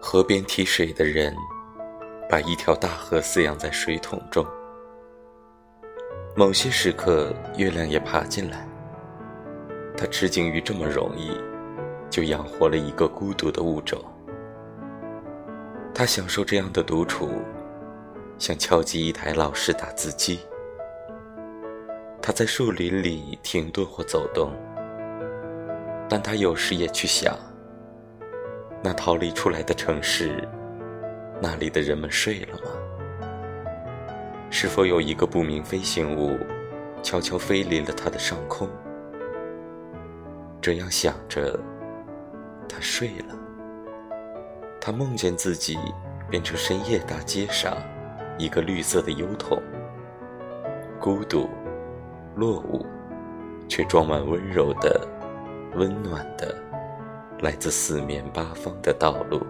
河边提水的人，把一条大河饲养在水桶中。某些时刻，月亮也爬进来。他吃惊于这么容易，就养活了一个孤独的物种。他享受这样的独处，像敲击一台老式打字机。他在树林里停顿或走动，但他有时也去想：那逃离出来的城市，那里的人们睡了吗？是否有一个不明飞行物，悄悄飞离了他的上空？这样想着，他睡了。他梦见自己变成深夜大街上一个绿色的油桶，孤独、落伍，却装满温柔的、温暖的，来自四面八方的道路。